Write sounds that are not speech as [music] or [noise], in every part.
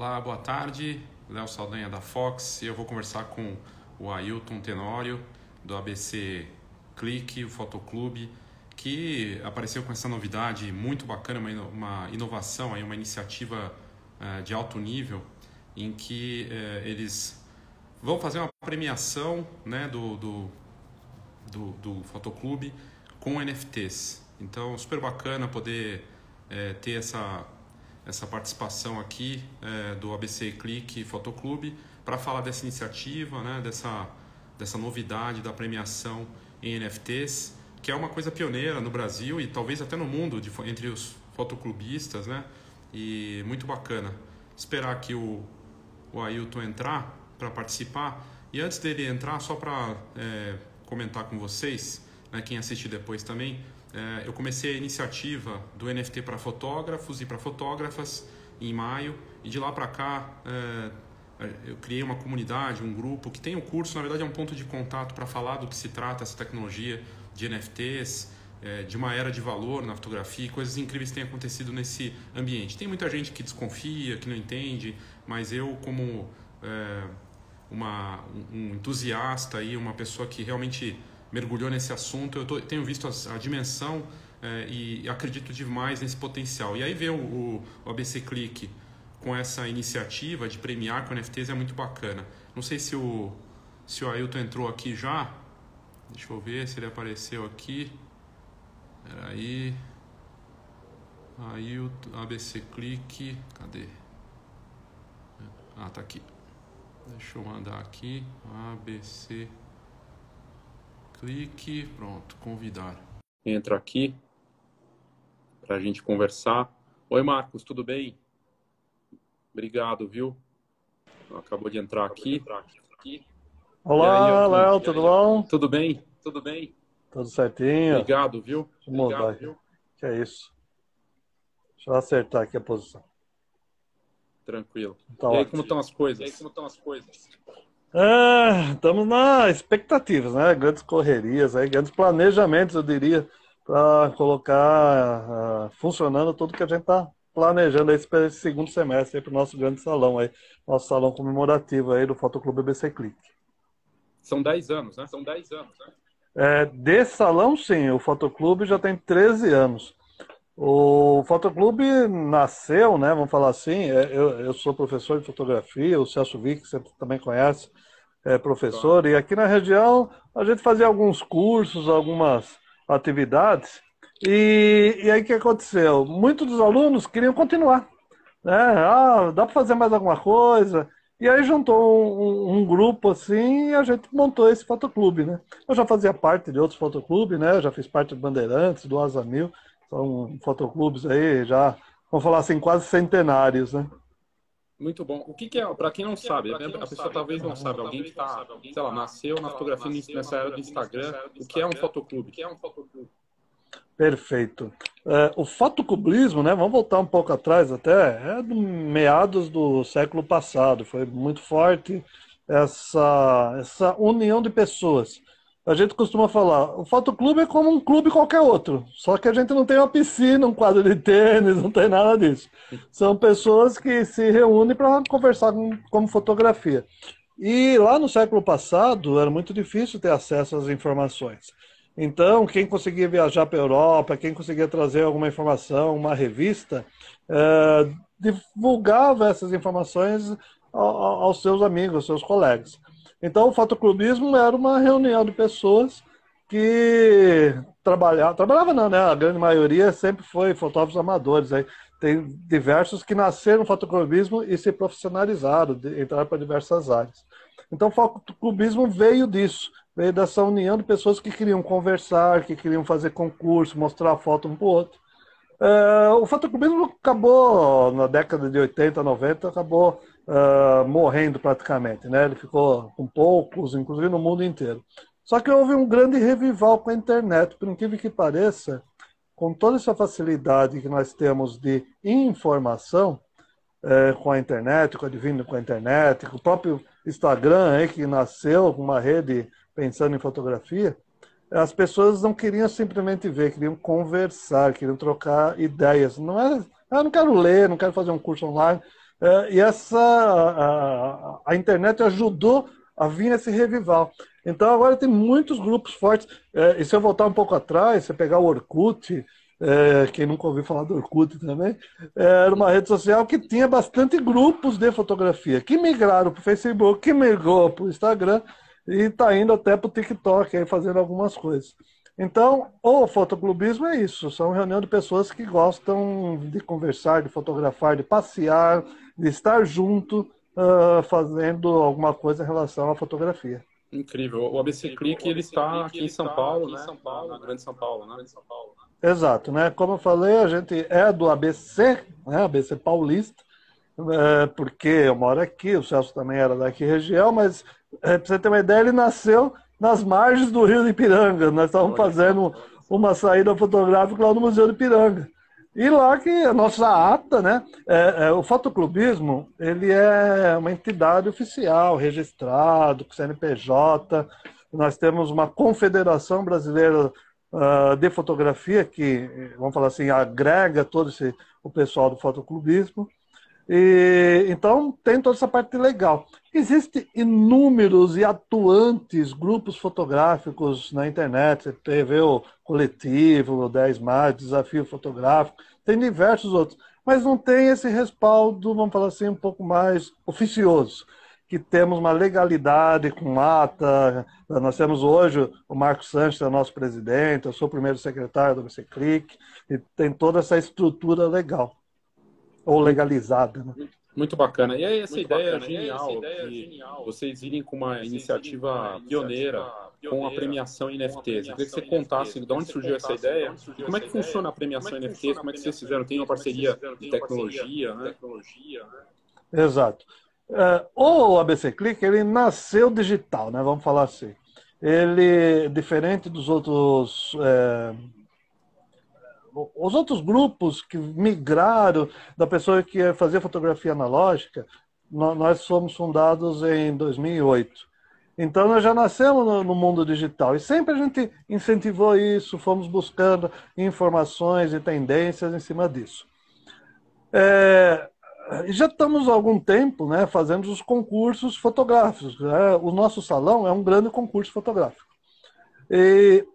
Olá, boa tarde. Léo Saldanha da Fox e eu vou conversar com o Ailton Tenório do ABC Clique, o Fotoclube, que apareceu com essa novidade muito bacana, uma inovação, uma iniciativa eh, de alto nível, em que eh, eles vão fazer uma premiação né, do, do, do, do Fotoclube com NFTs. Então, super bacana poder é, ter essa essa participação aqui é, do ABC Clique Fotoclube para falar dessa iniciativa, né, dessa, dessa novidade da premiação em NFTs, que é uma coisa pioneira no Brasil e talvez até no mundo de, entre os fotoclubistas, né? E muito bacana. Esperar aqui o, o Ailton entrar para participar. E antes dele entrar, só para é, comentar com vocês, né, quem assistir depois também, é, eu comecei a iniciativa do NFT para fotógrafos e para fotógrafas em maio e de lá para cá é, eu criei uma comunidade, um grupo que tem o curso, na verdade é um ponto de contato para falar do que se trata essa tecnologia de NFTs, é, de uma era de valor na fotografia, coisas incríveis têm acontecido nesse ambiente. Tem muita gente que desconfia, que não entende, mas eu como é, uma, um entusiasta e uma pessoa que realmente mergulhou nesse assunto, eu tô, tenho visto a, a dimensão é, e acredito demais nesse potencial. E aí ver o, o ABC Click com essa iniciativa de premiar com NFTs é muito bacana. Não sei se o, se o Ailton entrou aqui já. Deixa eu ver se ele apareceu aqui. Peraí. Ailton, ABC Click. Cadê? Ah, tá aqui. Deixa eu mandar aqui. ABC clique, pronto, convidar. Entra aqui para a gente conversar. Oi, Marcos, tudo bem? Obrigado, viu? Acabou de entrar aqui. Olá, Léo, tudo bom? Tudo bem? Tudo bem? Tudo certinho. Obrigado, viu? Obrigado, viu? Que é isso. Deixa eu acertar aqui a posição. Tranquilo. Tá e aí, como estão as coisas? E aí, como estão as coisas? Ah, estamos na expectativas, né? Grandes correrias, aí, grandes planejamentos, eu diria, para colocar uh, funcionando tudo que a gente está planejando para esse segundo semestre para o nosso grande salão aí, nosso salão comemorativo aí do Fotoclube BC Click. São 10 anos, né? São 10 anos, né? É, desse salão, sim, o Fotoclube já tem 13 anos. O Fotoclube nasceu, né, vamos falar assim, é, eu, eu sou professor de fotografia, o Celso Vick, você também conhece, é professor, e aqui na região a gente fazia alguns cursos, algumas atividades, e, e aí o que aconteceu? Muitos dos alunos queriam continuar, né, ah, dá para fazer mais alguma coisa, e aí juntou um, um, grupo assim e a gente montou esse fotoclube, né. Eu já fazia parte de outros fotoclubes, né, eu já fiz parte do Bandeirantes, do Asa Mil, são fotoclubes aí já, vamos falar assim, quase centenários, né? Muito bom. O que, que é, para quem não sabe, quem não a pessoa sabe, talvez não sabe, alguém que está, sei lá, nasceu na fotografia nessa era do Instagram, o que é um fotoclube? O que é um fotoclube? Perfeito. É, o fotocublismo, né, vamos voltar um pouco atrás até, é do meados do século passado, foi muito forte essa, essa união de pessoas a gente costuma falar, o fotoclube é como um clube qualquer outro, só que a gente não tem uma piscina, um quadro de tênis, não tem nada disso. São pessoas que se reúnem para conversar com, como fotografia. E lá no século passado era muito difícil ter acesso às informações. Então, quem conseguia viajar para a Europa, quem conseguia trazer alguma informação, uma revista, é, divulgava essas informações aos seus amigos, aos seus colegas. Então, o fotoclubismo era uma reunião de pessoas que trabalhavam, trabalhava não, né? A grande maioria sempre foi fotógrafos amadores. Aí tem diversos que nasceram no fotoclubismo e se profissionalizaram, entraram para diversas áreas. Então, o fotoclubismo veio disso, veio dessa união de pessoas que queriam conversar, que queriam fazer concurso, mostrar foto um para o outro. É, o fotoclubismo acabou, na década de 80, 90, acabou uh, morrendo praticamente, né? Ele ficou com poucos, inclusive no mundo inteiro. Só que houve um grande revival com a internet, por incrível que pareça, com toda essa facilidade que nós temos de informação é, com a internet, com a Divino com a internet, com o próprio Instagram, aí, que nasceu com uma rede pensando em fotografia, as pessoas não queriam simplesmente ver, queriam conversar, queriam trocar ideias. Não é, ah, não quero ler, não quero fazer um curso online, É, e essa a, a, internet ajudou a vir esse revival. Então agora tem muitos grupos fortes. É, e se eu voltar um pouco atrás, você pegar o Orkut, é, quem nunca ouviu falar do Orkut também, é, era uma rede social que tinha bastante grupos de fotografia, que migraram para o Facebook, que migrou para o Instagram e está indo até para o TikTok, aí fazendo algumas coisas. Então, o fotoclubismo é isso, são reunião de pessoas que gostam de conversar, de fotografar, de passear, de estar junto, uh, fazendo alguma coisa em relação à fotografia. Incrível. O ABC Click ele está aqui em São Paulo, né? Na Grande São Paulo, né? Exato, né? Como eu falei, a gente é do ABC, né? ABC Paulista, é, porque eu moro aqui, o Celso também era daqui região, mas é, para você ter uma ideia, ele nasceu nas margens do Rio de Ipiranga. Nós estávamos fazendo uma saída fotográfica lá no Museu de Ipiranga. E lá que a nossa ata, né? É, é, o fotoclubismo, ele é uma entidade oficial, registrado, com CNPJ. Nós temos uma confederação brasileira uh, de fotografia que, vamos falar assim, agrega todo esse, o pessoal do fotoclubismo. E, então tem toda essa parte legal. Existem inúmeros e atuantes grupos fotográficos na internet. Você teve o Coletivo, o 10 Mais, Desafio Fotográfico, tem diversos outros. Mas não tem esse respaldo, vamos falar assim, um pouco mais oficioso. Que temos uma legalidade com ata. Nós temos hoje o Marcos Santos, é nosso presidente, eu sou o primeiro secretário do BC Click, e tem toda essa estrutura legal ou legalizada. Né? Muito bacana. E aí, essa Muito ideia bacana. genial, essa ideia de genial. vocês irem com uma iniciativa pioneira, pioneira com a premiação NFTs. Eu queria que você contasse de onde surgiu essa ideia e como é que funciona a premiação NFTs, como é que vocês fizeram? Tem uma parceria de tecnologia, né? Exato. É, o ABC Click, ele nasceu digital, né? Vamos falar assim. Ele, diferente dos outros... É, os outros grupos que migraram da pessoa que fazia fotografia analógica, nós fomos fundados em 2008. Então nós já nascemos no, mundo digital e sempre a gente incentivou isso, fomos buscando informações e tendências em cima disso. É, já estamos há algum tempo né, fazendo os concursos fotográficos. Né? O nosso salão é um grande concurso fotográfico. E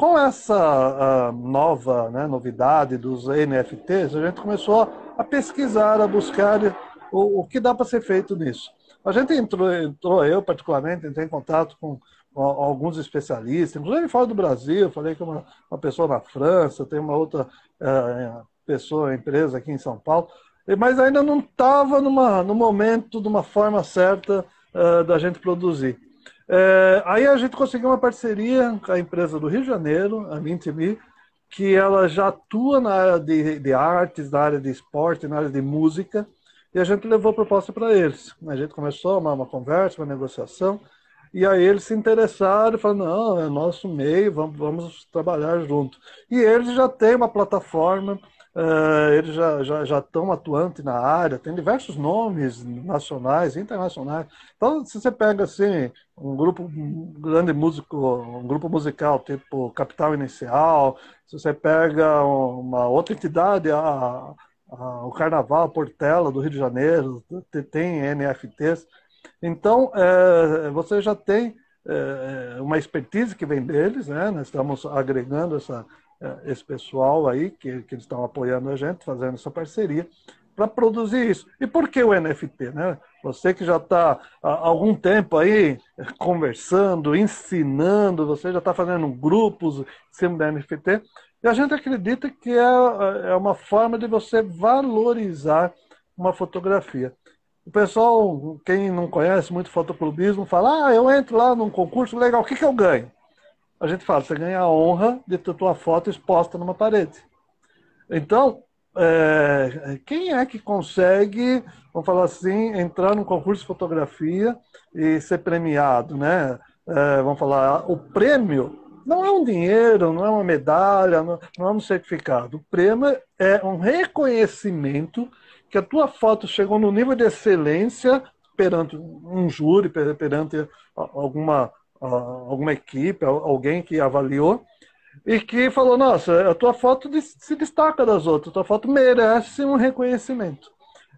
com essa nova né, novidade dos NFTs, a gente começou a pesquisar, a buscar o, o que dá para ser feito nisso. A gente entrou, entrou, eu particularmente, entrei em contato com, com alguns especialistas, inclusive fora do Brasil, falei com uma, uma pessoa na França, tem uma outra é, pessoa, empresa aqui em São Paulo, mas ainda não estava no momento, de uma forma certa uh, da gente produzir. É, aí a gente conseguiu uma parceria com a empresa do Rio de Janeiro, a Mintime, que ela já atua na área de, de, artes, na área de esporte, na área de música, e a gente levou a proposta para eles. A gente começou uma, uma conversa, uma negociação, e aí eles se interessaram e falaram, não, é nosso meio, vamos, vamos trabalhar junto. E eles já têm uma plataforma Uh, eles já, já, já estão atuantes na área, tem diversos nomes nacionais internacionais. Então, se você pega assim, um grupo grande músico, um grupo musical tipo Capital Inicial, se você pega uma outra entidade, a, a, o Carnaval, Portela do Rio de Janeiro, tem NFTs. Então, é, você já tem é, uma expertise que vem deles, né? Nós estamos agregando essa, esse pessoal aí, que, que eles estão apoiando a gente, fazendo essa parceria, para produzir isso. E por que o NFT? Né? Você que já está há algum tempo aí conversando, ensinando, você já está fazendo grupos em cima da NFT, e a gente acredita que é, é uma forma de você valorizar uma fotografia. O pessoal, quem não conhece muito fotoclubismo, fala: ah, eu entro lá num concurso, legal, o que, que eu ganho? A gente fala, você ganha a honra de ter tua foto exposta numa parede. Então, é, quem é que consegue, vamos falar assim, entrar num concurso de fotografia e ser premiado, né? É, vamos falar, o prêmio não é um dinheiro, não é uma medalha, não, não é um certificado. O prêmio é um reconhecimento que a tua foto chegou no nível de excelência perante um júri, perante alguma alguma equipe, alguém que avaliou, e que falou: Nossa, a tua foto se destaca das outras, a tua foto merece um reconhecimento.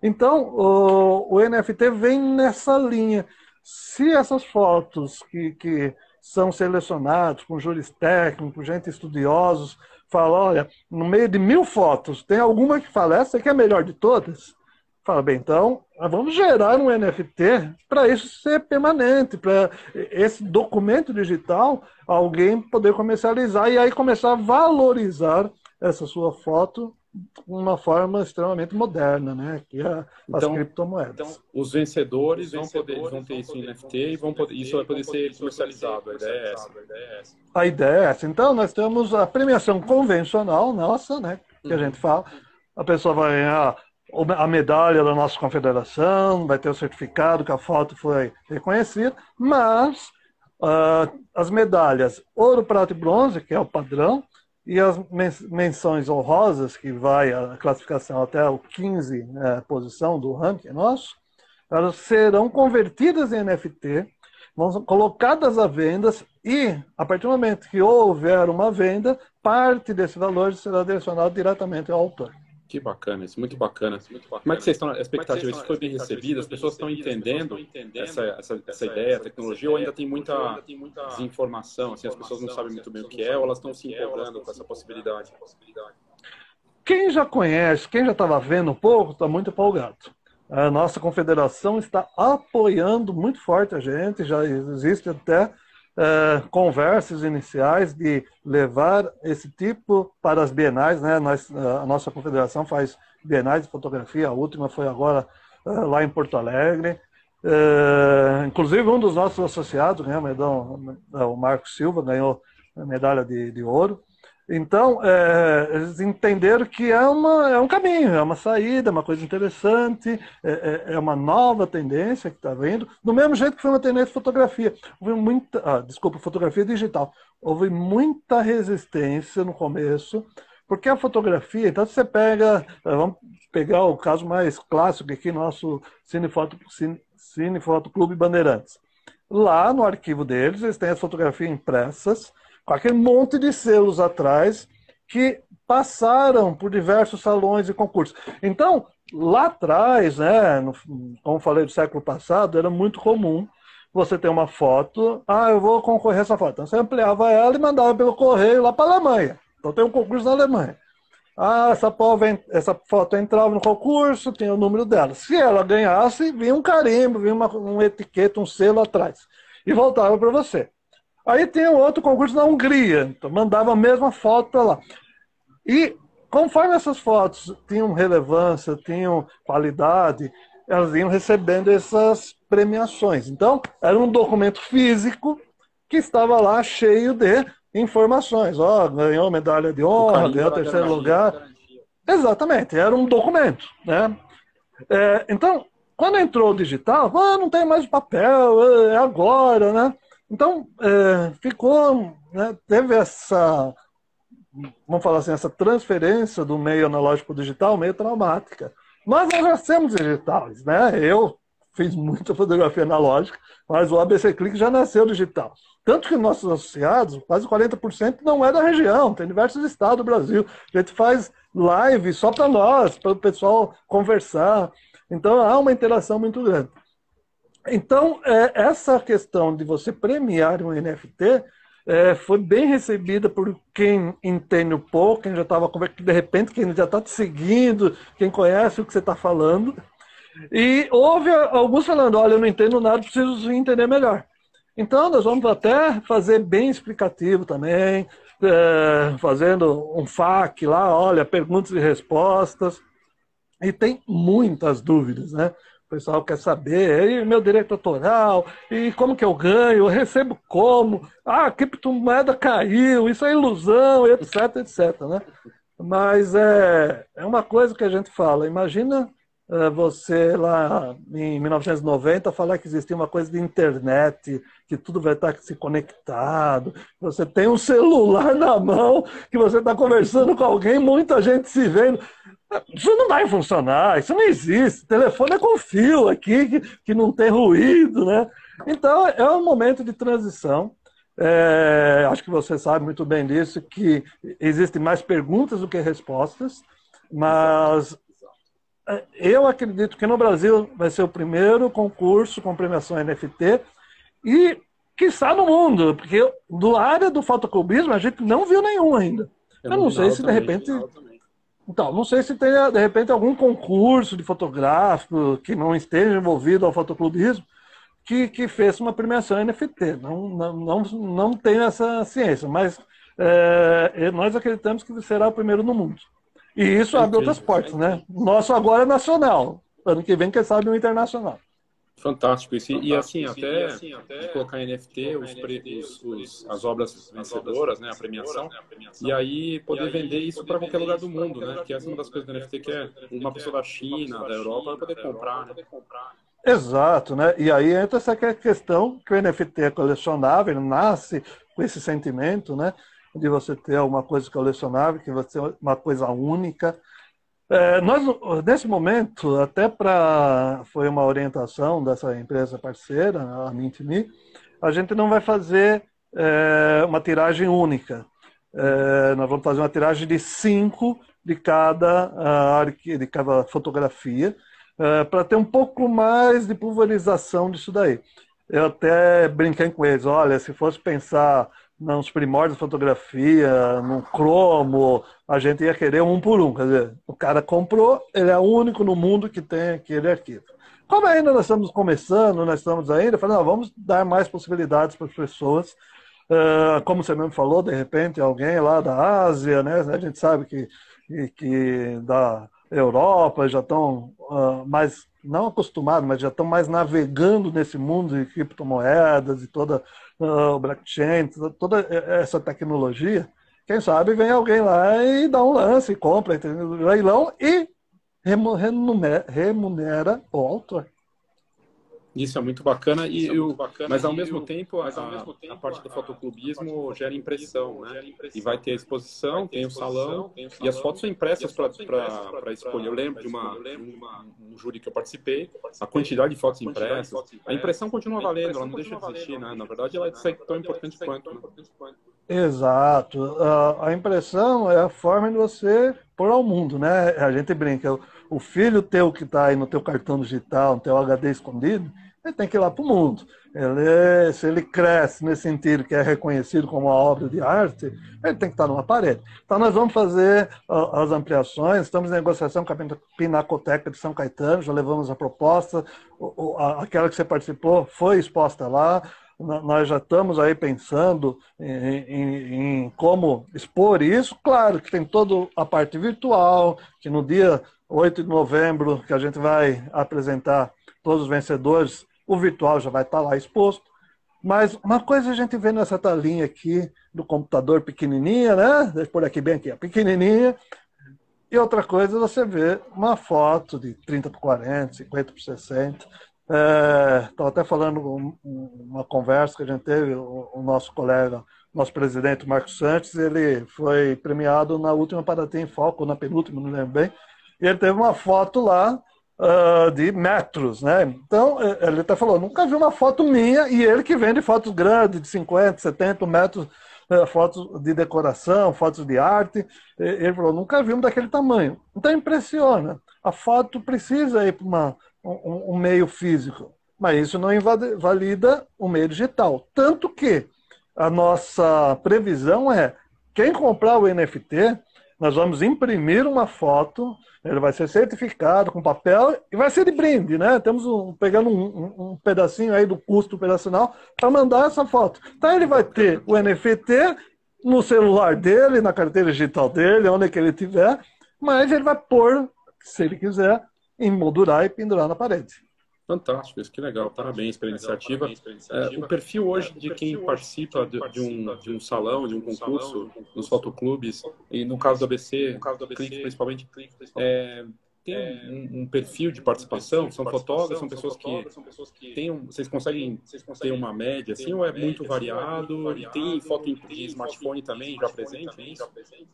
Então, o, o NFT vem nessa linha. Se essas fotos que, que são selecionadas com júris técnicos, gente estudiosos, falam, olha, no meio de mil fotos, tem alguma que fala, essa aqui é a melhor de todas? Fala, bem, então vamos gerar um NFT para isso ser permanente, para esse documento digital alguém poder comercializar e aí começar a valorizar essa sua foto de uma forma extremamente moderna, né? Que é então, as criptomoedas. Então, os vencedores, os vencedores vão, poder, vão ter isso em NFT e vão poder, isso vai poder ser comercializado. A ideia é essa. A ideia é essa. Então, nós temos a premiação convencional nossa, né? Que a uhum. gente fala. A pessoa vai ganhar a medalha da nossa confederação, vai ter o certificado que a foto foi reconhecida, mas uh, as medalhas ouro, prata e bronze, que é o padrão, e as menções honrosas, que vai a classificação até o 15 né, posição do ranking nosso, elas serão convertidas em NFT, vão ser colocadas à venda e, a partir do momento que houver uma venda, parte desse valor será direcionado diretamente ao autor. Que bacana, isso muito bacana. Muito bacana. Como é que vocês estão, a expectativa, isso foi bem recebido? As pessoas estão entendendo essa, essa, essa ideia, a tecnologia, ou ainda tem muita desinformação, assim, as pessoas não sabem muito bem o que é, ou elas estão se empolgando com essa possibilidade? Quem já conhece, quem já estava vendo um pouco, está muito empolgado. A nossa confederação está apoiando muito forte a gente, já existe até uh, conversas iniciais de levar esse tipo para as bienais, né? Nós, uh, a nossa confederação faz bienais de fotografia, a última foi agora uh, lá em Porto Alegre. inclusive um dos nossos associados, né, o Marcos Silva, ganhou a medalha de, de ouro. Então, é, eles entenderam que é, uma, é um caminho, é uma saída, é uma coisa interessante, é, é, é uma nova tendência que está vindo, do mesmo jeito que foi uma tendência de fotografia. Houve muita, ah, desculpa, fotografia digital. Houve muita resistência no começo, porque a fotografia, então você pega, eh, vamos pegar o caso mais clássico aqui, nosso Cinefoto, Cine, Cinefoto Clube Bandeirantes. Lá no arquivo deles, eles têm as fotografias impressas, com aquele monte de selos atrás que passaram por diversos salões e concursos. Então, lá atrás, né, no, como falei do século passado, era muito comum você ter uma foto, ah, eu vou concorrer a essa foto. Então você ampliava ela e mandava pelo correio lá para a Alemanha. Então tem um concurso na Alemanha. Ah, essa, essa foto entrava no concurso, tinha o número dela. Se ela ganhasse, vinha um carimbo, vinha uma, uma etiqueta, um selo atrás. E voltava para você. Aí tem outro concurso na Hungria, então mandava a mesma foto para lá. E conforme essas fotos tinham relevância, tinham qualidade, elas iam recebendo essas premiações. Então, era um documento físico que estava lá cheio de informações. Ó, oh, ganhou medalha de honra, ganhou terceiro lugar. Exatamente, era um documento. Né? É, então, quando entrou o digital, ah, não tem mais papel, é agora, né? Então, é, ficou, né, teve essa, vamos falar assim, essa transferência do meio analógico digital meio traumática. Nós já temos digitais, né? Eu fiz muita fotografia analógica, mas o ABC Click já nasceu digital. Tanto que nossos associados, quase 40% não é da região, tem diversos estados do Brasil. A gente faz live só para nós, para o pessoal conversar. Então há uma interação muito grande. Então, é, essa questão de você premiar um NFT é, foi bem recebida por quem entende um pouco, quem já estava conversando, de repente, quem já está te seguindo, quem conhece o que você está falando. E houve alguns falando: olha, eu não entendo nada, preciso entender melhor. Então, nós vamos até fazer bem explicativo também, é, fazendo um FAQ lá, olha, perguntas e respostas. E tem muitas dúvidas, né? Pessoal quer saber, e meu direito autoral, e como que eu ganho, eu recebo como, ah, a criptomoeda caiu, isso é ilusão, etc, etc, né? Mas é, é uma coisa que a gente fala, imagina você lá em 1990 falar que existia uma coisa de internet, que tudo vai estar se conectado, você tem um celular [laughs] na mão, que você está conversando com alguém, muita gente se vendo. Isso não vai funcionar, isso não existe. O telefone é com fio aqui, que, que não tem ruído, né? Então, é um momento de transição. É, acho que você sabe muito bem disso, que existem mais perguntas do que respostas, mas eu acredito que no Brasil vai ser o primeiro concurso com premiação NFT e que está no mundo, porque do área do fotoclubismo a gente não viu nenhum ainda. Eu, eu não sei se de repente. Então, não sei se tem de repente algum concurso de fotográfico que não esteja envolvido ao fotoclubismo que, que fez uma premiação NFT. Não, não, não, não tenho essa ciência, mas é, nós acreditamos que será o primeiro no mundo. E isso abre outras portas, né? Nosso agora é nacional. Ano que vem, quem sabe, um internacional. Fantástico. isso e, assim, até, e assim, até colocar NFT, os, os, os, as obras vencedoras, né, a premiação, e aí poder vender isso para qualquer lugar do mundo, né? Que essa é uma das coisas do NFT que é uma pessoa da China, da Europa, poder comprar, né? Exato, né? E aí entra essa questão que o NFT é colecionável, ele nasce com esse sentimento, né? De você ter uma coisa colecionável, que vai ser uma coisa única, é, nós, nesse momento, até para. Foi uma orientação dessa empresa parceira, a MintMe, a gente não vai fazer é, uma tiragem única. É, nós vamos fazer uma tiragem de cinco de cada, de cada fotografia, uh, para ter um pouco mais de pulverização disso daí. Eu até brinquei com eles, olha, se fosse pensar nos primórdios de fotografia, no cromo, a gente ia querer um por um. Quer dizer, o cara comprou, ele é o único no mundo que tem aquele arquivo. Como ainda nós estamos começando, nós estamos ainda, falando, não, vamos dar mais possibilidades para as pessoas. Uh, como você mesmo falou, de repente, alguém lá da Ásia, né? A gente sabe que, que, que da Europa já estão uh, mais, não acostumados, mas já estão mais navegando nesse mundo de criptomoedas e toda o blockchain, toda essa tecnologia, quem sabe vem alguém lá e dá um lance, compra, entendeu? leilão e remunera, remunera o autor. Isso é muito bacana, e, é muito bacana, mas, ao mesmo, tempo, mas ao mesmo tempo, a, parte do fotoclubismo gera impressão, né? E vai ter a exposição, tem o salão, e as fotos são impressas para escolher. Eu lembro de uma, um júri que eu participei, a quantidade de fotos impressas. A impressão continua valendo, ela não deixa de existir, né? Na verdade, ela é tão importante quanto. Né? Exato. A impressão é a forma de você pôr ao mundo, né? A gente brinca, o filho teu que está aí no teu cartão digital, no teu HD escondido, ele tem que ir lá para o mundo. Ele, se ele cresce nesse sentido que é reconhecido como uma obra de arte, ele tem que estar numa parede. Então, nós vamos fazer as ampliações, estamos em negociação com a Pinacoteca de São Caetano, já levamos a proposta, aquela que você participou foi exposta lá, nós já estamos aí pensando em, em, em, como expor isso. Claro que tem toda a parte virtual, que no dia 8 de novembro, que a gente vai apresentar todos os vencedores, o virtual já vai estar lá exposto. Mas uma coisa a gente vê nessa talinha aqui do computador pequenininha, né? Deixa eu pôr aqui bem aqui, pequenininha. E outra coisa, você vê uma foto de 30 por 40, 50 por 60. Estava é, até falando uma conversa que a gente teve, o, o, nosso colega, nosso presidente Marcos Santos, ele foi premiado na última Paraty em Foco, na penúltima, não lembro bem, e ele teve uma foto lá uh, de metros, né? Então, é, ele até falou, nunca vi uma foto minha, e ele que vende fotos grandes, de 50, 70 metros, uh, fotos de decoração, fotos de arte, ele falou, nunca vi um daquele tamanho. Então, impressiona. A foto precisa ir para um, um meio físico, mas isso não invalida o meio digital. Tanto que a nossa previsão é, quem comprar o NFT, nós vamos imprimir uma foto ele vai ser certificado com papel e vai ser de brinde, né? Temos um, pegando um, um, pedacinho aí do custo operacional para mandar essa foto. Então ele vai ter o NFT no celular dele, na carteira digital dele, onde é que ele tiver, mas ele vai pôr, se ele quiser, emoldurar e pendurar na parede. Fantástico, isso que legal. Parabéns pela iniciativa. É, o perfil hoje de quem participa de, de, um, de um salão, de um concurso, nos fotoclubes, e no caso do ABC, Clique principalmente, é, tem um, um, perfil de participação? São fotógrafos, são pessoas que têm um, vocês conseguem ter uma média assim, ou é muito variado? E tem foto de smartphone também já presente? É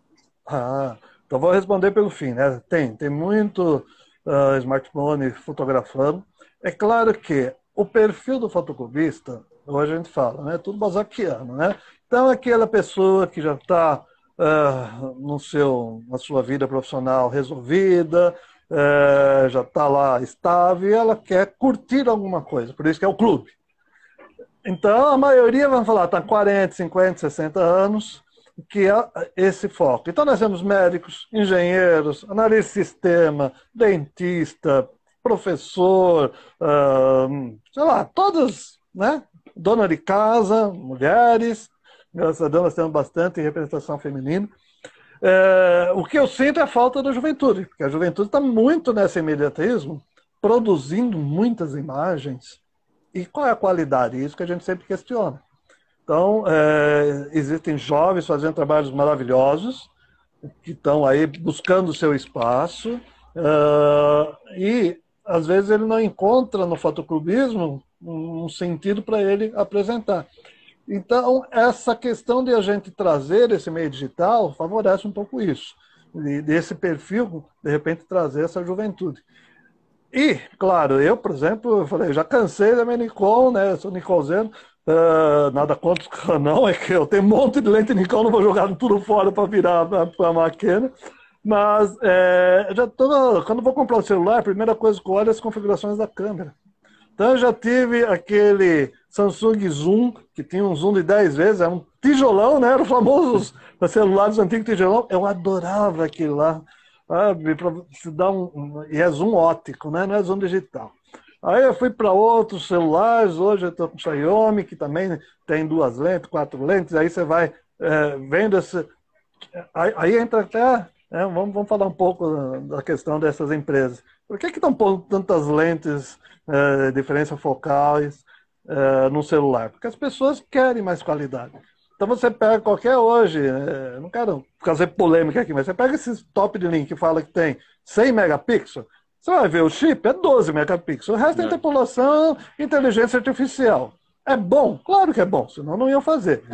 ah, então vou responder pelo fim, né? Tem, tem muito uh, smartphone fotografando. É claro que o perfil do fotocubista, hoje a gente fala, né? Tudo basaquiano, né? Então, aquela pessoa que já está uh, no seu, na sua vida profissional resolvida, é, já está lá estável e ela quer curtir alguma coisa, por isso que é o clube. Então, a maioria, vamos falar, está 40, 50, 60 anos, que é esse foco. Então, nós temos médicos, engenheiros, analista de sistema, dentista, professor, uh, sei lá, todas, né? Dona de casa, mulheres, graças a Deus nós temos bastante representação feminina. É, o que eu sinto é a falta da juventude, porque a juventude está muito nesse imediatismo, produzindo muitas imagens. E qual é a qualidade? Isso que a gente sempre questiona. Então, é, existem jovens fazendo trabalhos maravilhosos, que estão aí buscando o seu espaço, e às vezes ele não encontra no fotoclubismo um sentido para ele apresentar. Então, essa questão de a gente trazer esse meio digital favorece um pouco isso, desse perfil, de repente, trazer essa juventude. E, claro, eu, por exemplo, eu falei, já cansei da minha Nikon, né? Sou Nikonzeno, uh, nada contra [laughs] o canal, é que eu tenho um monte de lente Nikon, não vou jogar tudo fora para virar para a máquina. Mas é, já tô, quando vou comprar o celular, a primeira coisa que eu olho é as configurações da câmera. Então eu já tive aquele Samsung Zoom, que tinha um zoom de 10 vezes, era um tijolão, né? Era o famoso [laughs] celulares antigos tijolão. Eu adorava aquilo lá, sabe? Para se dar um, um, E é zoom óptico, né? Não é zoom digital. Aí eu fui para outros celulares, hoje eu estou com o Xiaomi, que também tem duas lentes, quatro lentes, aí você vai é, vendo esse. Aí, aí entra até. É, vamos, vamos falar um pouco da questão dessas empresas. Por que, que estão pondo tantas lentes, é, diferença focais, uh, no celular? Porque as pessoas querem mais qualidade. Então você pega qualquer hoje, uh, não quero fazer polêmica aqui, mas você pega esse top de link que fala que tem 100 megapixels, você vai ver o chip, é 12 megapixels. O resto é, é interpolação, inteligência artificial. É bom? Claro que é bom, senão não iam fazer.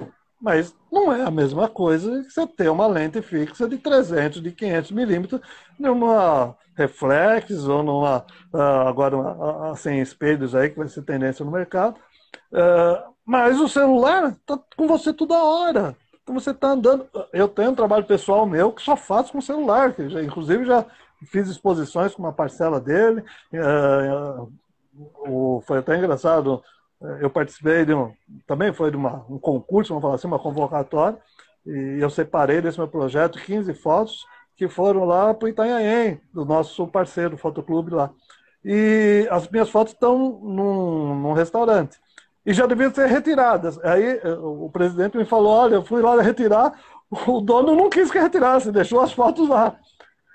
Mas não é a mesma coisa que você ter uma lente fixa de 300, de 500 milímetros numa reflex ou numa, uh, agora uma, uh, sem espelhos aí, que vai ser tendência no mercado. Uh, mas o celular está com você toda hora. Então você está andando. Eu tenho um trabalho pessoal meu que só faço com celular, que já, inclusive já fiz exposições com uma parcela dele. Uh, uh, foi até engraçado. Eu participei de um. Também foi de uma, um concurso, vamos falar assim, uma convocatória. E eu separei desse meu projeto 15 fotos que foram lá para o Itanhaém, do nosso parceiro, Fotoclube lá. E as minhas fotos estão num, num restaurante. E já deviam ser retiradas. Aí eh, o presidente me falou: olha, eu fui lá retirar, o dono não quis que retirasse, deixou as fotos lá.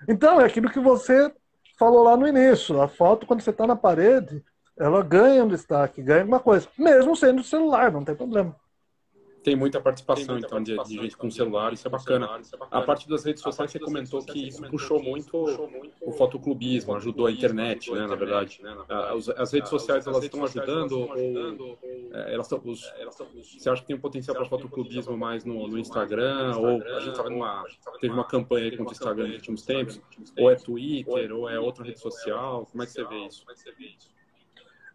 Então, é aquilo que você falou lá no início. A foto, quando você está na parede, ela ganha um destaque, ganha alguma coisa. Mesmo sendo celular, não tem problema. Tem muita participação, tem muita então, participação, de, de, gente com celular, isso é bacana. Celular, isso é bacana. A parte das redes sociais, você comentou que isso puxou muito o fotoclubismo, ajudou a internet, né, na verdade. Né, as, as redes sociais, elas estão ajudando é, elas estão, você acha que tem um potencial para fotoclubismo mais no, no Instagram? Ou a gente tava numa, teve uma campanha aí contra o Instagram nos últimos tempos? Ou é Twitter, ou é outra rede social? Como é que você vê isso?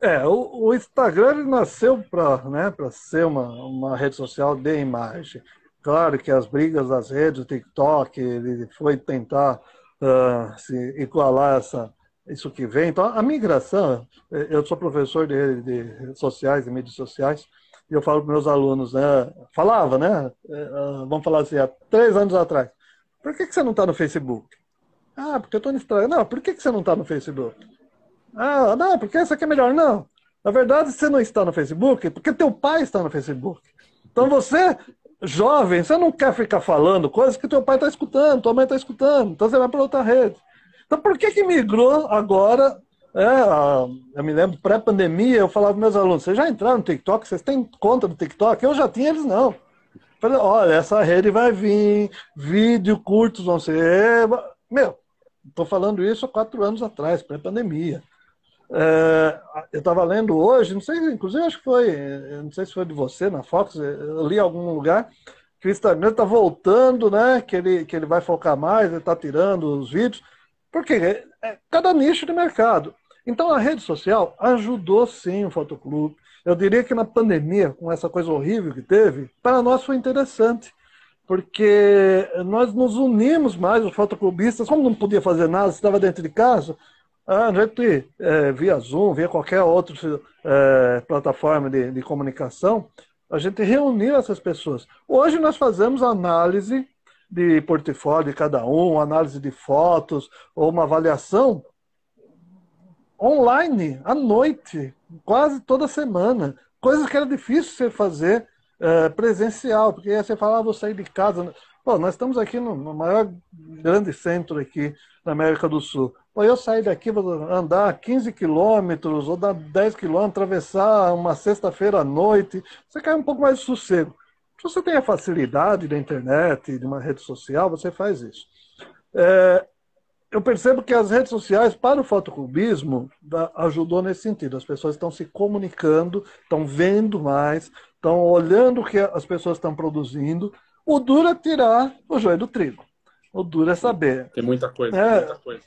É, o, o Instagram nasceu para né, ser uma, uma rede social de imagem. Claro que as brigas das redes, o TikTok, ele foi tentar uh, se igualar essa, isso que vem. Então, a migração, eu sou professor de, de sociais, de mídias sociais, e eu falo para meus alunos, né, falava, né, uh, vamos falar assim, há três anos atrás, por que, que você não está no Facebook? Ah, porque eu estou no Instagram. Não, por que, que você não está no Facebook? Ah, não, porque essa aqui é melhor. Não. Na verdade, você não está no Facebook porque teu pai está no Facebook. Então você, jovem, você não quer ficar falando coisas que teu pai está escutando, tua mãe está escutando. Então você vai para outra rede. Então por que que migrou agora? É, eu me lembro, pré-pandemia, eu falava para meus alunos, vocês já entraram no TikTok? Vocês têm conta no TikTok? Eu já tinha, eles não. Falei, olha, essa rede vai vir, vídeo curtos vão ser... Meu, estou falando isso há quatro anos atrás, pré-pandemia. É, eu estava lendo hoje, não sei, inclusive acho que foi, não sei se foi de você na Fox, eu li em algum lugar que o Instagram está voltando, né? Que ele, que ele vai focar mais, ele está tirando os vídeos, porque é, é cada nicho de mercado. Então a rede social ajudou sim o fotoclube. Eu diria que na pandemia, com essa coisa horrível que teve, para nós foi interessante. porque nós nos unimos mais, os fotoclubistas, como não podia fazer nada, estava dentro de casa, a gente, é, via Zoom, via qualquer outra é, plataforma de, de comunicação, a gente reuniu essas pessoas. Hoje nós fazemos análise de portfólio de cada um, análise de fotos, ou uma avaliação online, à noite, quase toda semana. Coisas que era difícil você fazer é, presencial, porque você falava, ah, vou sair de casa. Pô, nós estamos aqui no, no maior grande centro aqui na América do Sul. Pô, eu sair daqui, vou andar 15 quilômetros ou dar 10 quilômetros, atravessar uma sexta-feira à noite, você cai um pouco mais de sossego. Se você tem a facilidade da internet, de uma rede social, você faz isso. É, eu percebo que as redes sociais, para o fotoclubismo, ajudou nesse sentido. As pessoas estão se comunicando, estão vendo mais, estão olhando o que as pessoas estão produzindo. O duro é tirar o joio do trigo. O duro é saber. Tem muita coisa. É, muita coisa.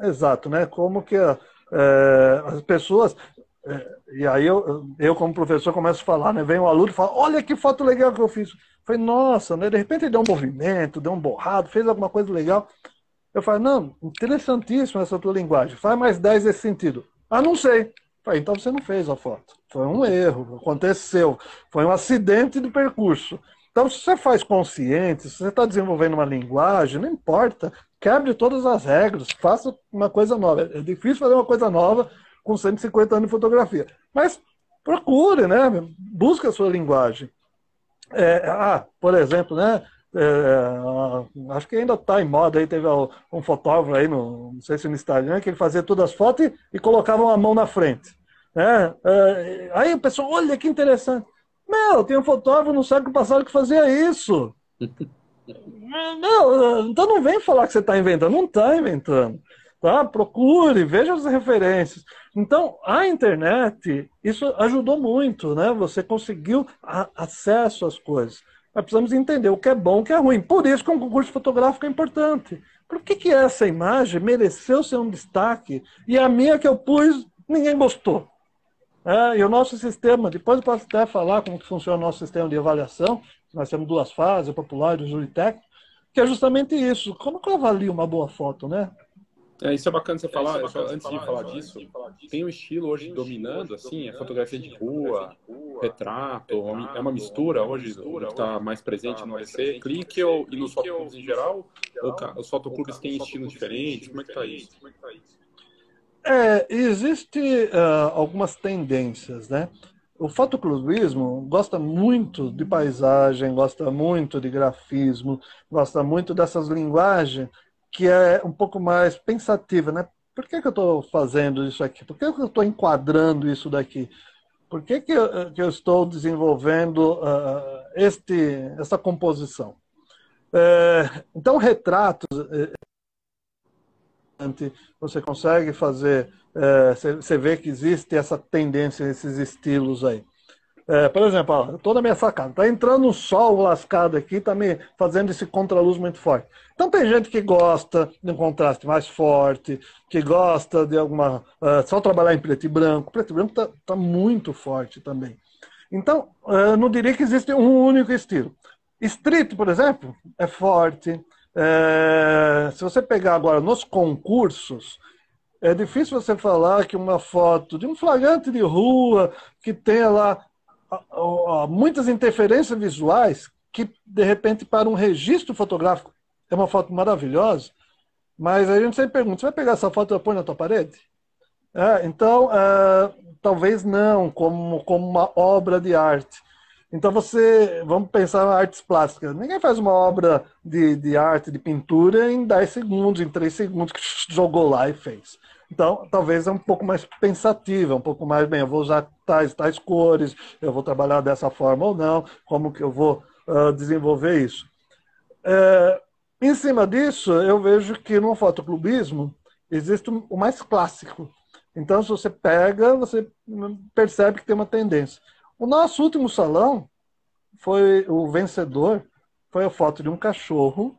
Exato, né? Como que é, as pessoas. É, e aí eu, eu, como professor, começo a falar, né? Vem um aluno e fala, olha que foto legal que eu fiz. Eu falei, nossa, né? De repente ele deu um movimento, deu um borrado, fez alguma coisa legal. Eu falei, não, interessantíssima essa tua linguagem. Faz mais 10 nesse sentido. Ah, não sei. Falei, então você não fez a foto. Foi um erro, aconteceu. Foi um acidente de percurso. Então, se você faz consciente, se você está desenvolvendo uma linguagem, não importa, quebre todas as regras, faça uma coisa nova. É difícil fazer uma coisa nova com 150 anos de fotografia. Mas procure, né? Busque a sua linguagem. É, ah, por exemplo, né? É, acho que ainda está em moda aí, teve um fotógrafo aí, no, não sei se no Instagram, que ele fazia todas as fotos e, e colocava uma mão na frente. Né? É, aí o pessoal, olha que interessante. Meu, tem um fotógrafo no século passado que fazia isso. [laughs] Não, então não vem falar que você está inventando, não está inventando. Tá? Procure, veja as referências. Então, a internet, isso ajudou muito, né? Você conseguiu acesso às coisas. Mas precisamos entender o que é bom e o que é ruim. Por isso que um concurso fotográfico é importante. Por que, que essa imagem mereceu ser um destaque e a minha que eu pus, ninguém gostou? É, e o nosso sistema, depois eu posso até falar como que funciona o nosso sistema de avaliação, nós temos duas fases, o popular e o júri técnico, que é justamente isso. Como que eu avalio uma boa foto, né? É, isso é bacana você falar, é bacana antes, de falar, disso, de falar disso, tem um estilo hoje dominando, assim, é fotografia de rua, retrato, é uma mistura hoje que está mais presente no ABC, clique ou, e nos fotoclubes em geral, ou os fotoclubes têm estilos diferentes, como é que está isso? É, existe uh, algumas tendências, né? O fotoclubismo gosta muito de paisagem, gosta muito de grafismo, gosta muito dessas linguagens que é um pouco mais pensativa, né? Por que, que eu estou fazendo isso aqui? Por que, que eu estou enquadrando isso daqui? Por que, que, eu, que eu estou desenvolvendo uh, este, essa composição? É, então, retratos, é, você consegue fazer, é, você vê que existe essa tendência, esses estilos aí. É, por exemplo, ó, toda a minha sacada, tá entrando um sol lascado aqui, tá me fazendo esse contraluz muito forte. Então tem gente que gosta de um contraste mais forte, que gosta de alguma. Uh, só trabalhar em preto e branco. Preto e branco tá, tá muito forte também. Então, uh, não diria que existe um único estilo. Street, por exemplo, é forte. É, se você pegar agora nos concursos, é difícil você falar que uma foto de um flagrante de rua que tenha lá muitas interferências visuais que, de repente, para um registro fotográfico é uma foto maravilhosa, mas a gente sempre pergunta, você vai pegar essa foto e põe na tua parede? É, então, é, talvez não, como, como uma obra de arte. Então você, vamos pensar artes plásticas. Ninguém faz uma obra de, de arte, de pintura em 10 segundos, em 3 segundos, que jogou lá e fez. Então, talvez é um pouco mais pensativa, um pouco mais, bem, eu vou usar tais, tais cores, eu vou trabalhar dessa forma ou não, como que eu vou uh, desenvolver isso. É, em cima disso, eu vejo que no fotoclubismo existe o mais clássico. Então, se você pega, você percebe que tem uma tendência. O nosso último salão foi o vencedor, foi a foto de um cachorro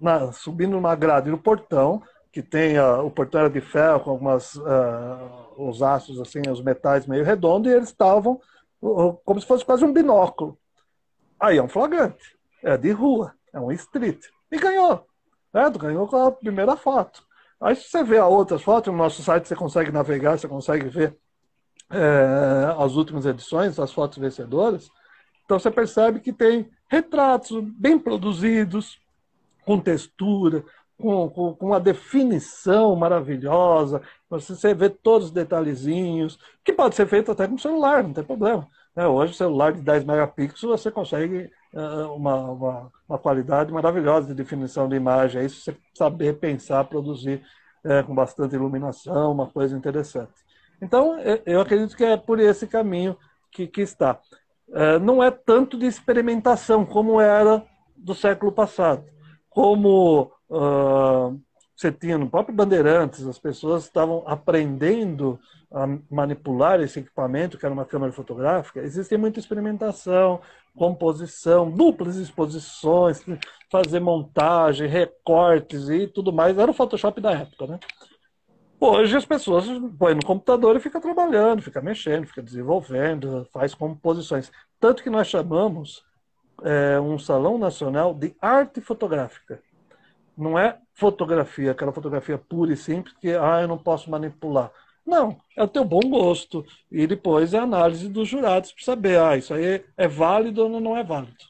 na, subindo uma grade no portão, que tem uh, o portão era de ferro com algumas uh, os aços assim, os metais meio redondos e eles estavam como se fosse quase um binóculo. Aí é um flagrante. é de rua, é um street. E ganhou. Né? Ganhou com a primeira foto. Aí se você vê a outras fotos, no nosso site você consegue navegar, você consegue ver é, as últimas edições, as fotos vencedoras. Então você percebe que tem retratos bem produzidos, com textura, com, com, com, uma definição maravilhosa. Você vê todos os detalhezinhos, que pode ser feito até com celular, não tem problema. É, hoje, celular de 10 megapixels, você consegue uh, uma, uma, uma, qualidade maravilhosa de definição de imagem. É isso você saber pensar, produzir é, com bastante iluminação, uma coisa interessante. Então, eu acredito que é por esse caminho que, que está. É, não é tanto de experimentação como era do século passado. Como uh, você tinha no próprio Bandeirantes, as pessoas estavam aprendendo a manipular esse equipamento, que era uma câmera fotográfica, existe muita experimentação, composição, duplas exposições, fazer montagem, recortes e tudo mais. Era o Photoshop da época, né? Hoje as pessoas põem no computador e fica trabalhando, fica mexendo, fica desenvolvendo, faz composições. Tanto que nós chamamos é, um salão nacional de arte fotográfica. Não é fotografia, aquela fotografia pura e simples que ah, eu não posso manipular. Não, é o teu bom gosto. E depois é a análise dos jurados para saber, ah, isso aí é válido ou não é válido.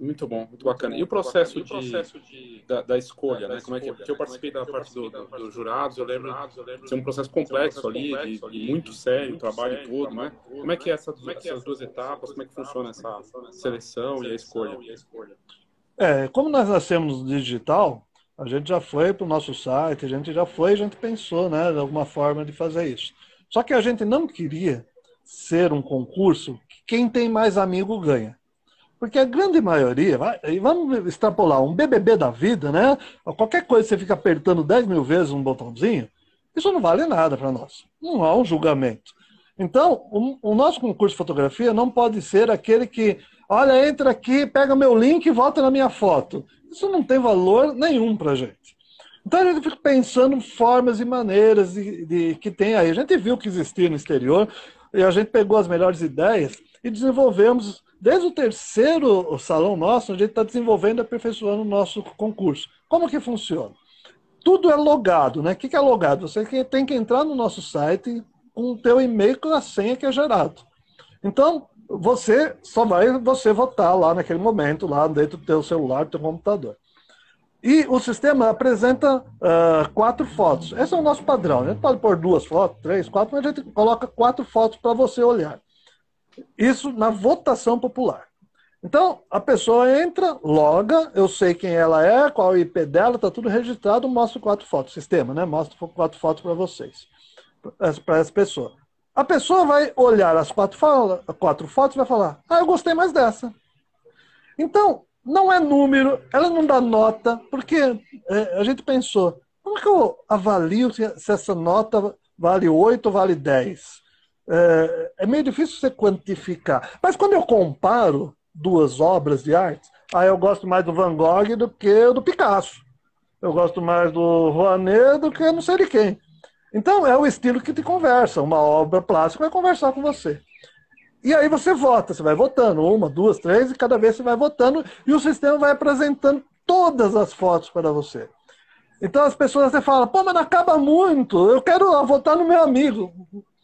Muito bom, muito bacana. E o processo, e o processo de, de, da, da, escolha, da, né? Como é que, porque eu participei da parte do, do, dos jurados, eu lembro de ser um processo complexo ali, de, de muito sério, o trabalho todo, né? Como é que é essa, essas duas etapas, como é que funciona essa seleção e a escolha? É, como nós nascemos no digital, a gente já foi para o nosso site, a gente já foi, a gente pensou, né, de alguma forma de fazer isso. Só que a gente não queria ser um concurso que quem tem mais amigo ganha. Porque a grande maioria, vamos extrapolar, um BBB da vida, né? Qualquer coisa você fica apertando 10 mil vezes um botãozinho, isso não vale nada para nós. Não há um julgamento. Então, o, o, nosso concurso de fotografia não pode ser aquele que, olha, entra aqui, pega meu link e volta na minha foto. Isso não tem valor nenhum para gente. Então a gente fica pensando formas e maneiras de, de, que tem aí. A gente viu que existia no exterior e a gente pegou as melhores ideias e desenvolvemos, desde o terceiro salão nosso, a gente está desenvolvendo e aperfeiçoando o nosso concurso. Como que funciona? Tudo é logado, né? O que é logado? Você tem que entrar no nosso site com o teu e-mail com a senha que é gerado. Então, você só vai você votar lá naquele momento, lá dentro do teu celular, do teu computador. E o sistema apresenta uh, quatro fotos. Esse é o nosso padrão. A gente pode pôr duas fotos, três, quatro, mas a gente coloca quatro fotos para você olhar. Isso na votação popular. Então, a pessoa entra, loga, eu sei quem ela é, qual o IP dela, está tudo registrado, mostra quatro fotos. Sistema, né? Mostra quatro fotos para vocês, para essa pessoa. A pessoa vai olhar as quatro, quatro fotos e vai falar: Ah, eu gostei mais dessa. Então, não é número, ela não dá nota, porque é, a gente pensou: como é que eu avalio se essa nota vale 8 ou vale 10? É, é meio difícil você quantificar. Mas quando eu comparo duas obras de arte, aí eu gosto mais do Van Gogh do que do Picasso. Eu gosto mais do Rouanet do que não sei de quem. Então, é o estilo que te conversa. Uma obra plástica vai conversar com você. E aí você vota, você vai votando, uma, duas, três, e cada vez você vai votando, e o sistema vai apresentando todas as fotos para você. Então as pessoas até falam, pô, mas acaba muito, eu quero votar no meu amigo.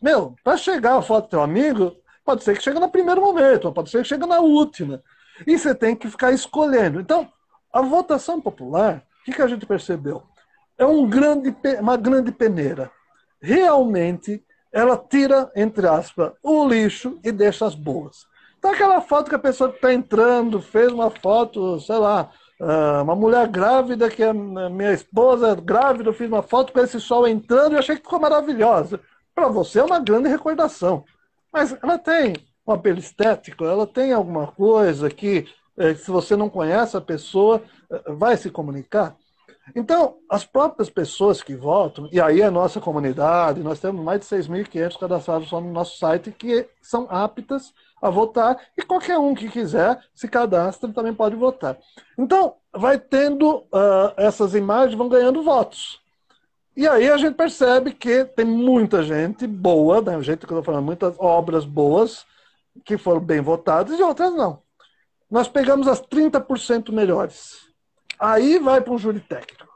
Meu, para chegar a foto do teu amigo, pode ser que chegue no primeiro momento, pode ser que chegue na última. E você tem que ficar escolhendo. Então, a votação popular, o que, que a gente percebeu? É um grande, uma grande peneira realmente ela tira, entre aspas, o lixo e deixa as boas. Então, aquela foto que a pessoa está entrando, fez uma foto, sei lá, ah, uma mulher grávida, que é minha esposa grávida, eu fiz uma foto com esse sol entrando e achei que ficou maravilhosa. Para você é uma grande recordação. Mas ela tem um apelo estético, ela tem alguma coisa que, eh, se você não conhece a pessoa, eh, vai se comunicar. Então, as próprias pessoas que votam, e aí a nossa comunidade, nós temos mais de 6.500 cadastrados só no nosso site que são aptas a votar, e qualquer um que quiser se cadastra também pode votar. Então, vai tendo uh, essas imagens, vão ganhando votos. E aí a gente percebe que tem muita gente boa, né, gente que eu estou falando, muitas obras boas que foram bem votadas e outras não. nós pegamos as 30% melhores. Aí vai para um júri técnico.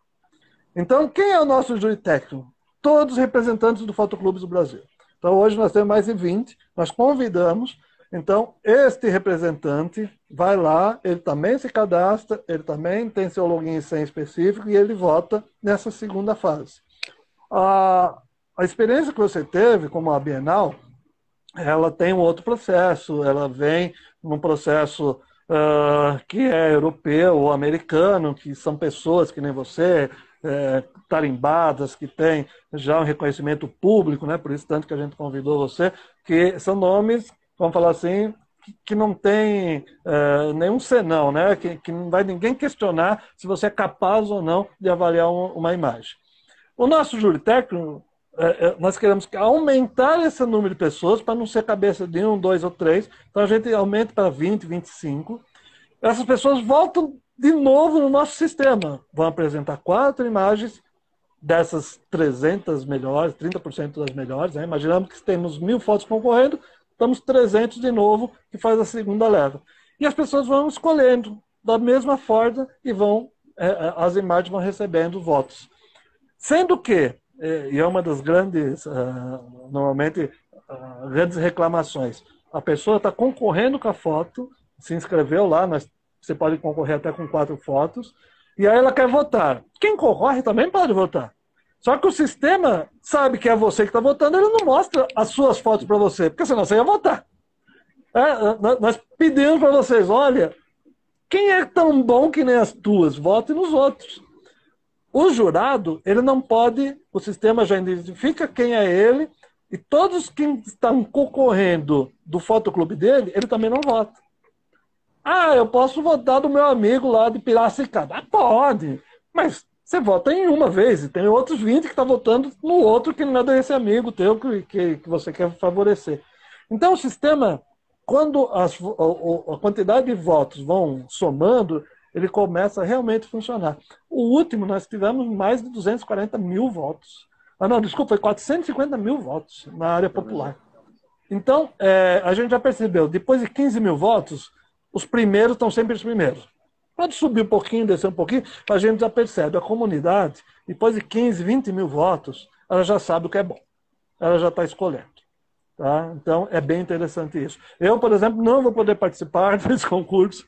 Então, quem é o nosso júri técnico? Todos os representantes do Fotoclubes do Brasil. Então, hoje nós temos mais de 20. Nós convidamos. Então, este representante vai lá, ele também se cadastra, ele também tem seu login e senha específico e ele vota nessa segunda fase. A, a experiência que você teve como a Bienal, ela tem um outro processo, ela vem num processo uh, que é europeu ou americano, que são pessoas que nem você, é, tarimbadas, que têm já um reconhecimento público, né? por isso tanto que a gente convidou você, que são nomes, vamos falar assim, que, não tem é, nenhum senão, né? Que, que não vai ninguém questionar se você é capaz ou não de avaliar um, uma imagem. O nosso júri técnico, é, é, nós queremos aumentar esse número de pessoas para não ser cabeça de um, dois ou três. Então a gente aumenta para 20, 25. Essas pessoas voltam de novo no nosso sistema. Vão apresentar quatro imagens dessas 300 melhores, 30% das melhores. Né? Imaginamos que temos mil fotos concorrendo, estamos 300 de novo, que faz a segunda leva. E as pessoas vão escolhendo da mesma forma e vão é, as imagens vão recebendo votos. Sendo que é, e é uma das grandes, uh, normalmente, uh, grandes reclamações. A pessoa está concorrendo com a foto, se inscreveu lá, mas você pode concorrer até com quatro fotos, e aí ela quer votar. Quem concorre também pode votar. Só que o sistema sabe que é você que está votando, ele não mostra as suas fotos para você, porque senão você ia votar. É, nós pedimos para vocês, olha, quem é tão bom que nem as tuas? Vote nos outros. O jurado, ele não pode, o sistema já identifica quem é ele, e todos que estão concorrendo do fotoclube dele, ele também não vota. Ah, eu posso votar do meu amigo lá de Piracicaba. Ah, pode, mas você vota em uma vez, e tem outros 20 que estão tá votando no outro que não é desse amigo teu que, que, que você quer favorecer. Então, o sistema, quando as, a, a quantidade de votos vão somando, ele começa a realmente funcionar. O último, nós tivemos mais de 240 mil votos. Ah, não, desculpa, foi 450 mil votos na área popular. Então, é, a gente já percebeu, depois de 15 mil votos, os primeiros estão sempre os primeiros. Pode subir um pouquinho, descer um pouquinho, a gente já percebe. A comunidade, depois de 15, 20 mil votos, ela já sabe o que é bom. Ela já está escolhendo. Tá? Então, é bem interessante isso. Eu, por exemplo, não vou poder participar [laughs] desse concurso.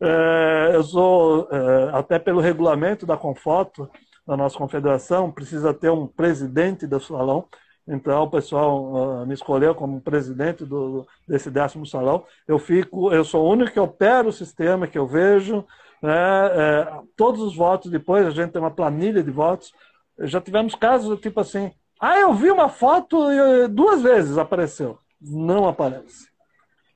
É, eu sou, é, até pelo regulamento da Confoto, da nossa confederação, precisa ter um presidente do salão. Então, o pessoal uh, me escolheu como presidente do, desse décimo salão. Eu fico, eu sou o único que opera o sistema, que eu vejo. Né, é, todos os votos, depois a gente tem uma planilha de votos. Já tivemos casos tipo assim, ah, eu vi uma foto e duas vezes apareceu. Não aparece.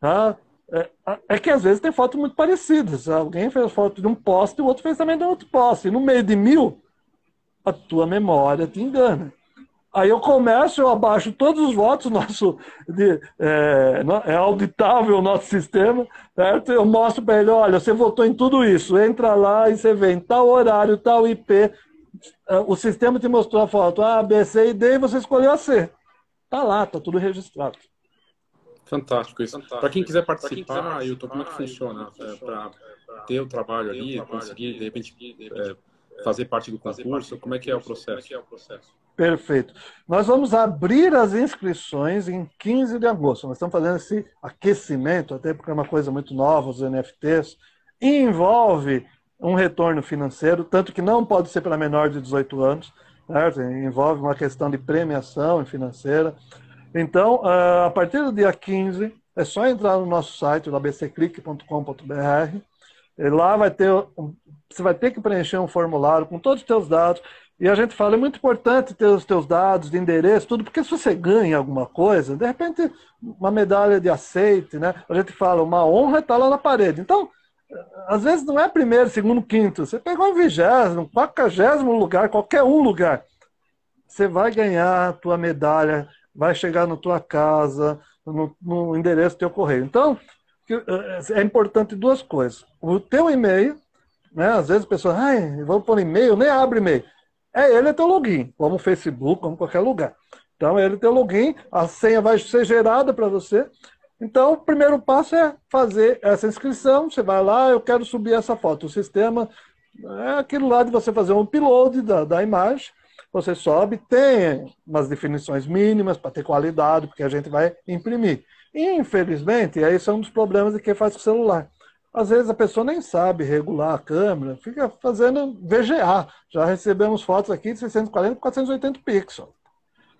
Tá? É, é, que às vezes tem fotos muito parecidas. Alguém fez foto de um poste e o outro fez também de outro poste. E no meio de mil, a tua memória te engana. Aí eu começo, eu abaixo todos os votos, [laughs] nosso de, é, é auditável o nosso sistema, certo? Eu mostro para ele, olha, você votou em tudo isso, entra lá e você vê em tal horário, tal IP, o sistema te mostrou a foto A, B, C e D e você escolheu a C. Tá lá, tá tudo registrado. Fantástico isso. Para quem quiser participar, Ailton, como é que funciona? É, para ter o trabalho ali, conseguir, de repente, é, fazer parte do concurso, como é que é o processo? Perfeito. Nós vamos abrir as inscrições em 15 de agosto. Nós estamos fazendo esse aquecimento, até porque é uma coisa muito nova, os NFTs. Envolve um retorno financeiro, tanto que não pode ser para menor de 18 anos, certo? envolve uma questão de premiação financeira. Então, ah, a partir do dia 15, é só entrar no nosso site, abcclick.com.br, lá vai ter, você vai ter que preencher um formulário com todos os seus dados, e a gente fala, é muito importante ter os teus dados de endereço, tudo, porque se você ganha alguma coisa, de repente, uma medalha de aceite, né? A gente fala, uma honra está lá na parede. Então, às vezes não é primeiro, segundo, quinto. Você pegou um vigésimo, quadragésimo lugar, qualquer um lugar. Você vai ganhar a tua medalha, vai chegar na tua casa, no, no endereço do teu correio. Então, é importante duas coisas. O teu e-mail, né? Às vezes a pessoa, ai, vamos pôr e-mail, nem abre e-mail. É ele é teu login, como Facebook, como qualquer lugar. Então, ele é teu login, a senha vai ser gerada para você. Então, o primeiro passo é fazer essa inscrição. Você vai lá, eu quero subir essa foto. O sistema é aquilo lá de você fazer um upload da, da imagem. Você sobe, tem umas definições mínimas para ter qualidade, porque a gente vai imprimir. Infelizmente, aí são um dos problemas de quem faz com o celular. Às vezes a pessoa nem sabe regular a câmera, fica fazendo VGA. Já recebemos fotos aqui de 640 por 480 pixels.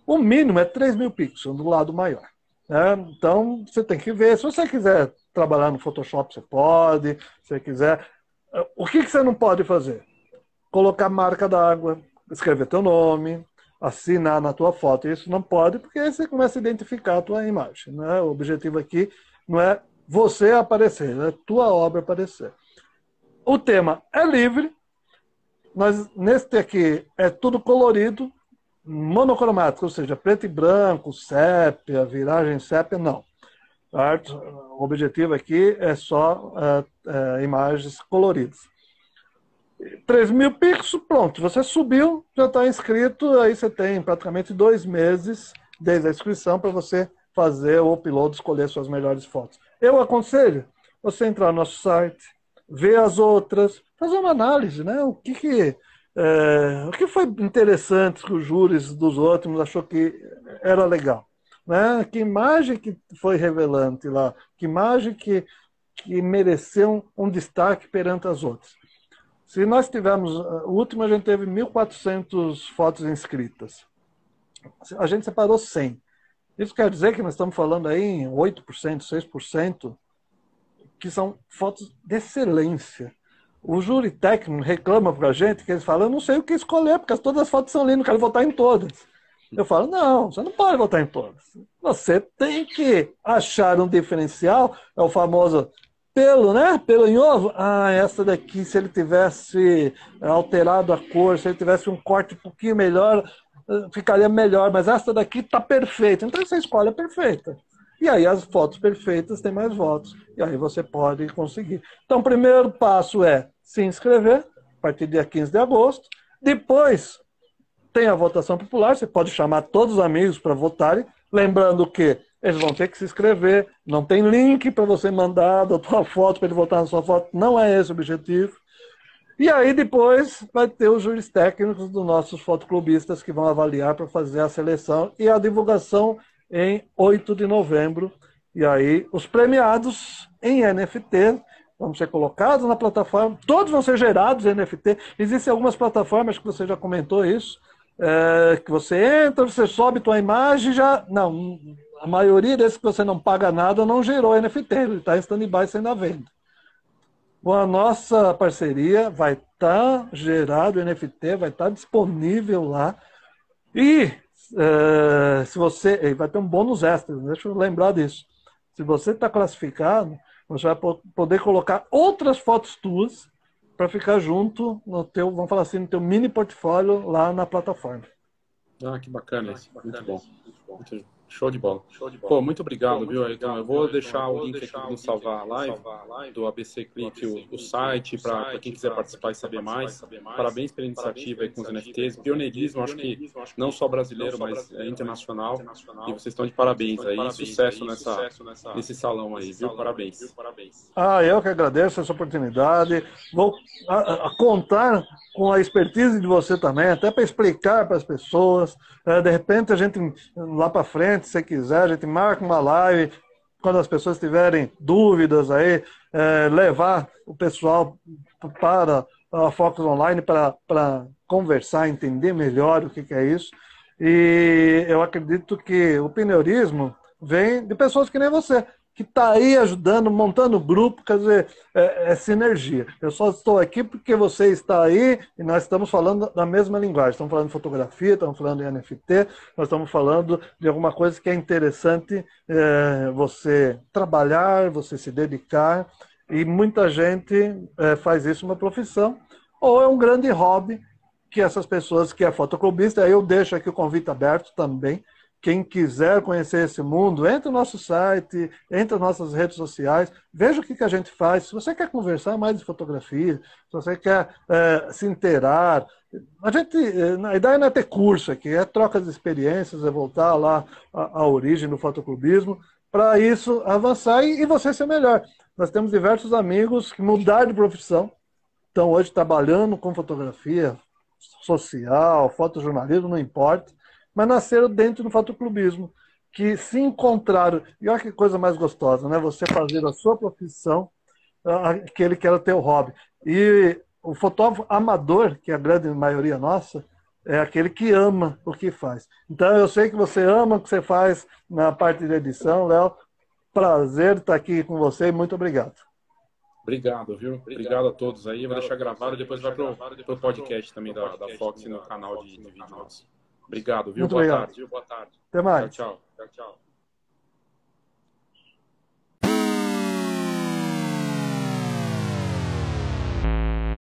O mínimo é 3 mil pixels do lado maior. Né? Então, você tem que ver. Se você quiser trabalhar no Photoshop, você pode. Se você quiser. O que, que você não pode fazer? Colocar marca d'água, escrever teu nome, assinar na tua foto. Isso não pode, porque aí você começa a identificar a tua imagem. Né? O objetivo aqui não é você aparecer, é tua obra aparecer. O tema é livre. Nós, neste aqui é tudo colorido, monocromático, ou seja, preto e branco, sépia, viragem sépia, não. Certo? O objetivo aqui é só é, é, imagens coloridas. 3 mil pixels, pronto, você subiu, já está inscrito, aí você tem praticamente dois meses desde a inscrição para você fazer o upload, escolher suas melhores fotos. Eu aconselho você entrar no nosso site, ver as outras, fazer uma análise, né? O que, que é, o que foi interessante que os júris dos outros achou que era legal? Né? Que imagem que foi revelante lá? Que imagem que, que mereceu um, um destaque perante as outras? Se nós tivermos, o último a gente teve 1.400 fotos inscritas. A gente separou 100. Isso quer dizer que nós estamos falando aí em 8%, 6%, que são fotos de excelência o júri técnico reclama para a gente que eles falam, eu não sei o que escolher, porque todas as fotos são lindas, quero votar em todas. Eu falo, não, você não pode votar em todas. Você tem que achar um diferencial, é o famoso pelo, né? Pelo em ovo. Ah, essa daqui, se ele tivesse alterado a cor, se ele tivesse um corte um pouquinho melhor, eh, ficaria melhor, mas essa daqui está perfeita. Então você escolhe a perfeita. E aí as fotos perfeitas têm mais votos. E aí você pode conseguir. Então, o primeiro passo é se inscrever, a partir do dia 15 de agosto. Depois tem a votação popular, você pode chamar todos os amigos para votarem. Lembrando que eles vão ter que se inscrever, não tem link para você mandar [laughs] da tua foto para ele votar na sua foto, não é esse o objetivo. E aí depois vai ter os juros técnicos dos nossos fotoclubistas que vão avaliar para fazer a seleção e a divulgação em 8 de novembro. E aí, os premiados em NFT vão ser colocados na plataforma, todos vão ser gerados em NFT. Existem algumas plataformas que você já comentou isso, é, que você entra, você sobe tua imagem já. Não, a maioria desses que você não paga nada não gerou NFT, ele está em stand-by sendo à venda. Com a nossa parceria vai estar tá gerado NFT, vai estar tá disponível lá. E é, se você. Vai ter um bônus extra, deixa eu lembrar disso. Se você está classificado, você vai poder colocar outras fotos tuas para ficar junto no teu, vamos falar assim, no teu mini portfólio lá na plataforma. Ah, que bacana, ah, que bacana muito bom. Muito Show de bola. Show de bola. Pô, muito obrigado, Pô, muito viu, Ayrton? Eu vou deixar o link aqui no salvar a live, do ABC Click, o, o site, para quem quiser participar e saber mais. Parabéns pela iniciativa aí com os NFTs. Pioneirismo, acho que não só brasileiro, mas é internacional. E vocês estão de parabéns aí. Sucesso nessa, nesse salão aí, viu? Parabéns. Ah, eu que agradeço essa oportunidade. Vou a, a contar com a expertise de você também, até para explicar para as pessoas. É, de repente, a gente, lá para frente, se quiser, a gente marca uma live, quando as pessoas tiverem dúvidas aí, é, levar o pessoal para a Focus Online para conversar, entender melhor o que, que é isso. E eu acredito que o pneurismo vem de pessoas que nem você, que está aí ajudando, montando grupo, quer dizer, é, é, sinergia. Eu só estou aqui porque você está aí e nós estamos falando da mesma linguagem. Estamos falando de fotografia, estamos falando de NFT, nós estamos falando de alguma coisa que é interessante é, você trabalhar, você se dedicar, e muita gente é, faz isso uma profissão, ou é um grande hobby que essas pessoas que é fotoclubista, eu deixo aqui o convite aberto também, quem quiser conhecer esse mundo, entre no nosso site, entre nas nossas redes sociais, veja o que, que a gente faz. Se você quer conversar mais de fotografia, se você quer é, se inteirar, a gente, é, a ideia não é ter curso aqui, é troca de experiências, é voltar lá à, à origem do fotoclubismo para isso avançar e, e você ser melhor. Nós temos diversos amigos que mudaram de profissão, estão hoje trabalhando com fotografia social, fotojornalismo, não importa, mas nasceram dentro do fotoclubismo, que se encontraram. E olha que coisa mais gostosa, né? Você fazer a sua profissão, aquele que era o teu hobby. E o fotógrafo amador, que é a grande maioria nossa, é aquele que ama o que faz. Então eu sei que você ama o que você faz na parte de edição, Léo. Prazer estar aqui com você e muito obrigado. Obrigado, viu? Obrigado, obrigado a todos aí. Vou deixar gravado e depois vai para o podcast também da, da Fox no canal de, de vídeo nosso. Obrigado, viu? Muito Boa obrigado. tarde. Viu? Boa tarde. Até mais. tchau. tchau. tchau, tchau.